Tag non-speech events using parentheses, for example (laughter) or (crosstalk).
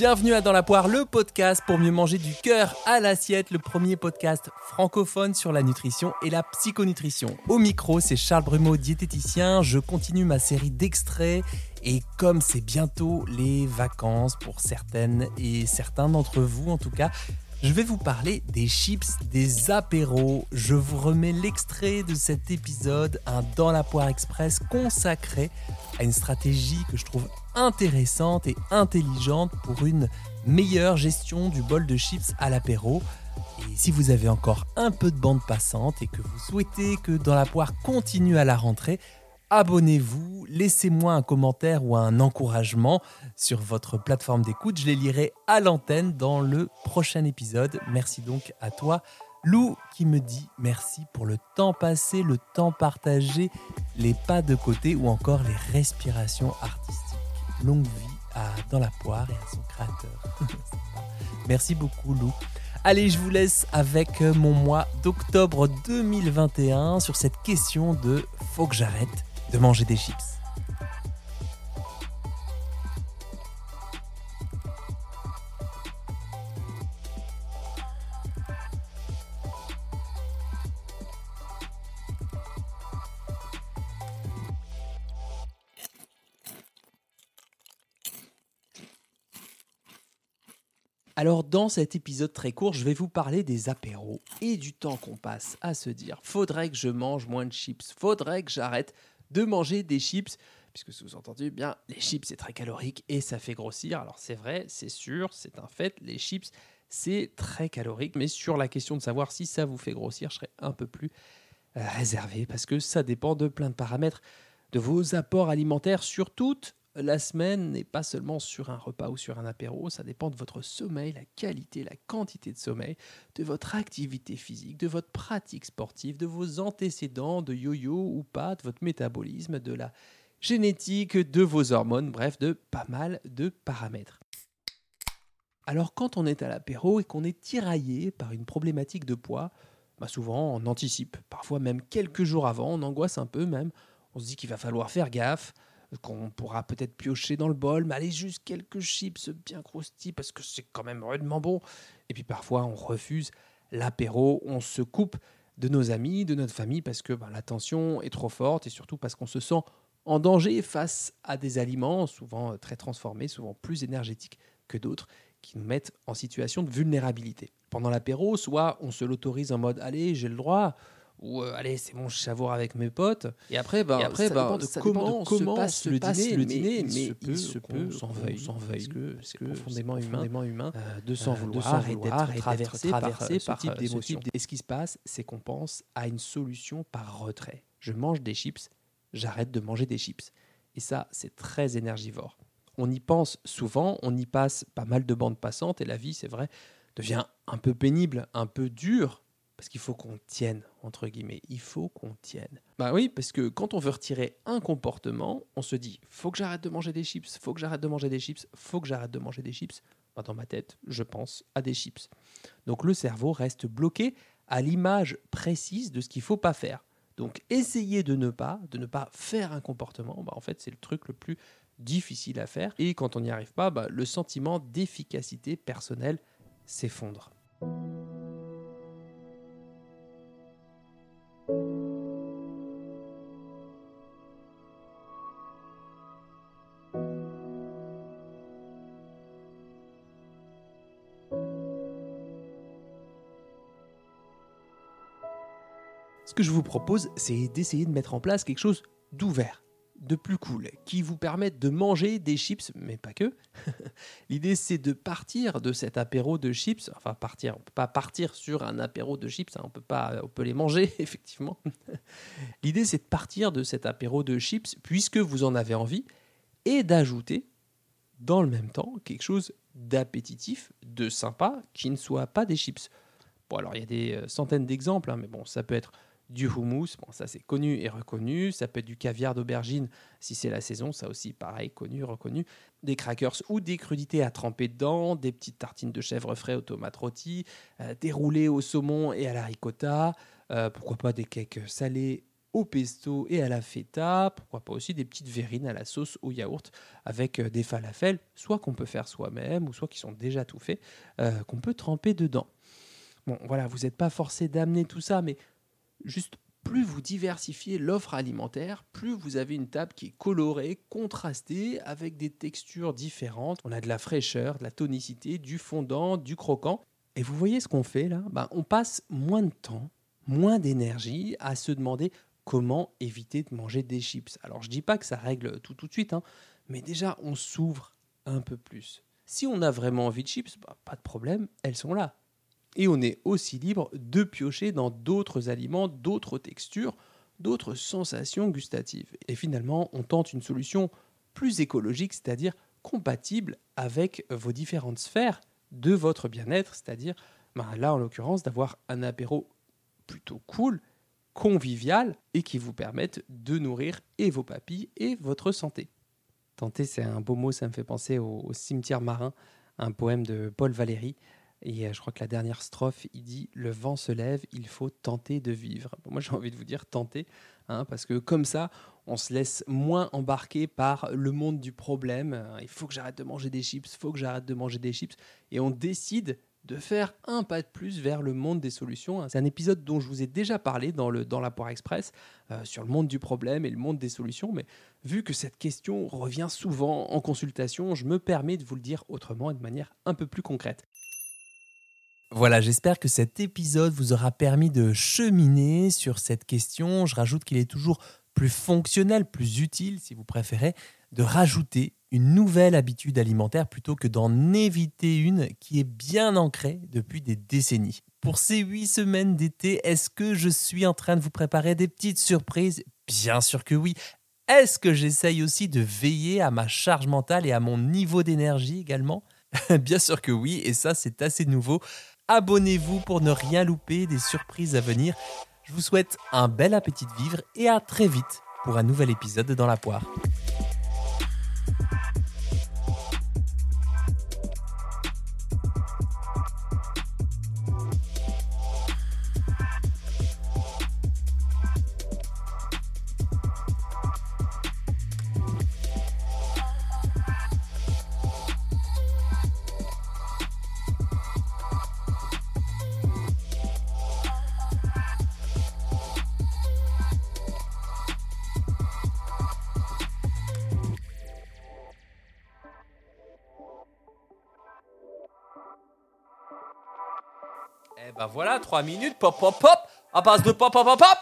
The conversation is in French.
Bienvenue à Dans la poire, le podcast pour mieux manger du cœur à l'assiette, le premier podcast francophone sur la nutrition et la psychonutrition. Au micro, c'est Charles Brumeau, diététicien. Je continue ma série d'extraits et comme c'est bientôt les vacances pour certaines et certains d'entre vous en tout cas, je vais vous parler des chips, des apéros. Je vous remets l'extrait de cet épisode, un Dans la poire express consacré à une stratégie que je trouve intéressante et intelligente pour une meilleure gestion du bol de chips à l'apéro. Et si vous avez encore un peu de bande passante et que vous souhaitez que Dans la poire continue à la rentrée, abonnez-vous, laissez-moi un commentaire ou un encouragement sur votre plateforme d'écoute. Je les lirai à l'antenne dans le prochain épisode. Merci donc à toi. Lou qui me dit merci pour le temps passé, le temps partagé, les pas de côté ou encore les respirations artistiques. Longue vie à Dans la poire et à son créateur. (laughs) merci beaucoup Lou. Allez, je vous laisse avec mon mois d'octobre 2021 sur cette question de faut que j'arrête de manger des chips. Alors dans cet épisode très court, je vais vous parler des apéros et du temps qu'on passe à se dire faudrait que je mange moins de chips, faudrait que j'arrête de manger des chips, puisque sous-entendu, bien, les chips c'est très calorique et ça fait grossir. Alors c'est vrai, c'est sûr, c'est un fait, les chips c'est très calorique, mais sur la question de savoir si ça vous fait grossir, je serais un peu plus euh, réservé. Parce que ça dépend de plein de paramètres, de vos apports alimentaires sur toute la semaine n'est pas seulement sur un repas ou sur un apéro, ça dépend de votre sommeil, la qualité, la quantité de sommeil, de votre activité physique, de votre pratique sportive, de vos antécédents de yo-yo ou pas, de votre métabolisme, de la génétique, de vos hormones, bref, de pas mal de paramètres. Alors quand on est à l'apéro et qu'on est tiraillé par une problématique de poids, bah souvent on anticipe, parfois même quelques jours avant, on angoisse un peu même, on se dit qu'il va falloir faire gaffe, qu'on pourra peut-être piocher dans le bol, mais allez, juste quelques chips bien croustilles parce que c'est quand même rudement bon. Et puis parfois, on refuse l'apéro, on se coupe de nos amis, de notre famille parce que ben, la tension est trop forte et surtout parce qu'on se sent en danger face à des aliments souvent très transformés, souvent plus énergétiques que d'autres, qui nous mettent en situation de vulnérabilité. Pendant l'apéro, soit on se l'autorise en mode allez, j'ai le droit, ou euh, allez c'est bon je savoure avec mes potes et après bah, après ça bah, dépend de ça comment, dépend de comment se passe se le passe dîner, le mais dîner, il mais se peut il se peut s'en veuille, s'en parce que c'est que profondément profondément humain euh, de s'en euh, de vouloir, s'en et vouloir d'être et traversé d'être par, traversé ce par type ce d'émotion. type d- Et ce qui se passe, c'est qu'on pense à une solution par retrait. Je mange des chips, j'arrête de manger des chips. Et ça, c'est très énergivore. On y pense souvent, on y passe pas mal de bandes passantes, et la vie, c'est vrai, devient un peu pénible, un peu dure, parce qu'il faut qu'on tienne, entre guillemets. Il faut qu'on tienne. Bah oui, parce que quand on veut retirer un comportement, on se dit faut que j'arrête de manger des chips, faut que j'arrête de manger des chips, faut que j'arrête de manger des chips. Bah, dans ma tête, je pense à des chips. Donc le cerveau reste bloqué à l'image précise de ce qu'il faut pas faire. Donc essayer de ne pas, de ne pas faire un comportement, bah, en fait c'est le truc le plus difficile à faire. Et quand on n'y arrive pas, bah, le sentiment d'efficacité personnelle s'effondre. Ce que je vous propose, c'est d'essayer de mettre en place quelque chose d'ouvert, de plus cool, qui vous permette de manger des chips, mais pas que. (laughs) L'idée, c'est de partir de cet apéro de chips. Enfin, partir, on peut pas partir sur un apéro de chips, hein, on peut pas, on peut les manger, (laughs) effectivement. (laughs) L'idée, c'est de partir de cet apéro de chips, puisque vous en avez envie, et d'ajouter, dans le même temps, quelque chose d'appétitif, de sympa, qui ne soit pas des chips. Bon, alors il y a des euh, centaines d'exemples, hein, mais bon, ça peut être du houmous, bon, ça c'est connu et reconnu. Ça peut être du caviar d'aubergine si c'est la saison, ça aussi pareil, connu, reconnu. Des crackers ou des crudités à tremper dedans, des petites tartines de chèvre frais aux tomates rôties, euh, des roulés au saumon et à la ricotta, euh, pourquoi pas des cakes salés au pesto et à la feta, pourquoi pas aussi des petites verrines à la sauce au yaourt avec euh, des falafels, soit qu'on peut faire soi-même ou soit qui sont déjà tout faits, euh, qu'on peut tremper dedans. Bon, voilà, vous n'êtes pas forcé d'amener tout ça, mais juste plus vous diversifiez l'offre alimentaire, plus vous avez une table qui est colorée, contrastée, avec des textures différentes. On a de la fraîcheur, de la tonicité, du fondant, du croquant. Et vous voyez ce qu'on fait là? Ben, On passe moins de temps, moins d'énergie à se demander comment éviter de manger des chips. Alors je dis pas que ça règle tout tout de suite, hein, mais déjà on s'ouvre un peu plus. Si on a vraiment envie de chips, bah, pas de problème, elles sont là. Et on est aussi libre de piocher dans d'autres aliments, d'autres textures, d'autres sensations gustatives. Et finalement, on tente une solution plus écologique, c'est-à-dire compatible avec vos différentes sphères de votre bien-être, c'est-à-dire bah, là en l'occurrence d'avoir un apéro plutôt cool convivial et qui vous permettent de nourrir et vos papilles et votre santé. Tenter, c'est un beau mot, ça me fait penser au, cimetière marin, un poème de Paul Valéry. Et euh, je crois que la dernière strophe, il dit Le vent se lève, il faut tenter de vivre. moi, j'ai envie de vous dire tenter, hein, parce que comme ça, on se laisse moins embarquer par le monde du problème. Il faut que j'arrête de manger des chips, il faut que j'arrête de manger des chips. Et on décide de faire un pas de plus vers le monde des solutions. C'est un épisode dont je vous ai déjà parlé dans, le, dans la Poire Express euh, sur le monde du problème et le monde des solutions, mais vu que cette question revient souvent en consultation, je me permets de vous le dire autrement et de manière un peu plus concrète. Voilà, j'espère que cet épisode vous aura permis de cheminer sur cette question. Je rajoute qu'il est toujours plus fonctionnel, plus utile, si vous préférez, de rajouter une nouvelle habitude alimentaire plutôt que d'en éviter une qui est bien ancrée depuis des décennies. Pour ces huit semaines d'été, est-ce que je suis en train de vous préparer des petites surprises? Bien sûr que oui. Est-ce que j'essaye aussi de veiller à ma charge mentale et à mon niveau d'énergie également? (laughs) Bien sûr que oui, et ça c'est assez nouveau. Abonnez-vous pour ne rien louper des surprises à venir. Je vous souhaite un bel appétit de vivre et à très vite pour un nouvel épisode dans la poire. Ben voilà, 3 minutes, pop, pop, pop, à base de pop, pop, pop, pop.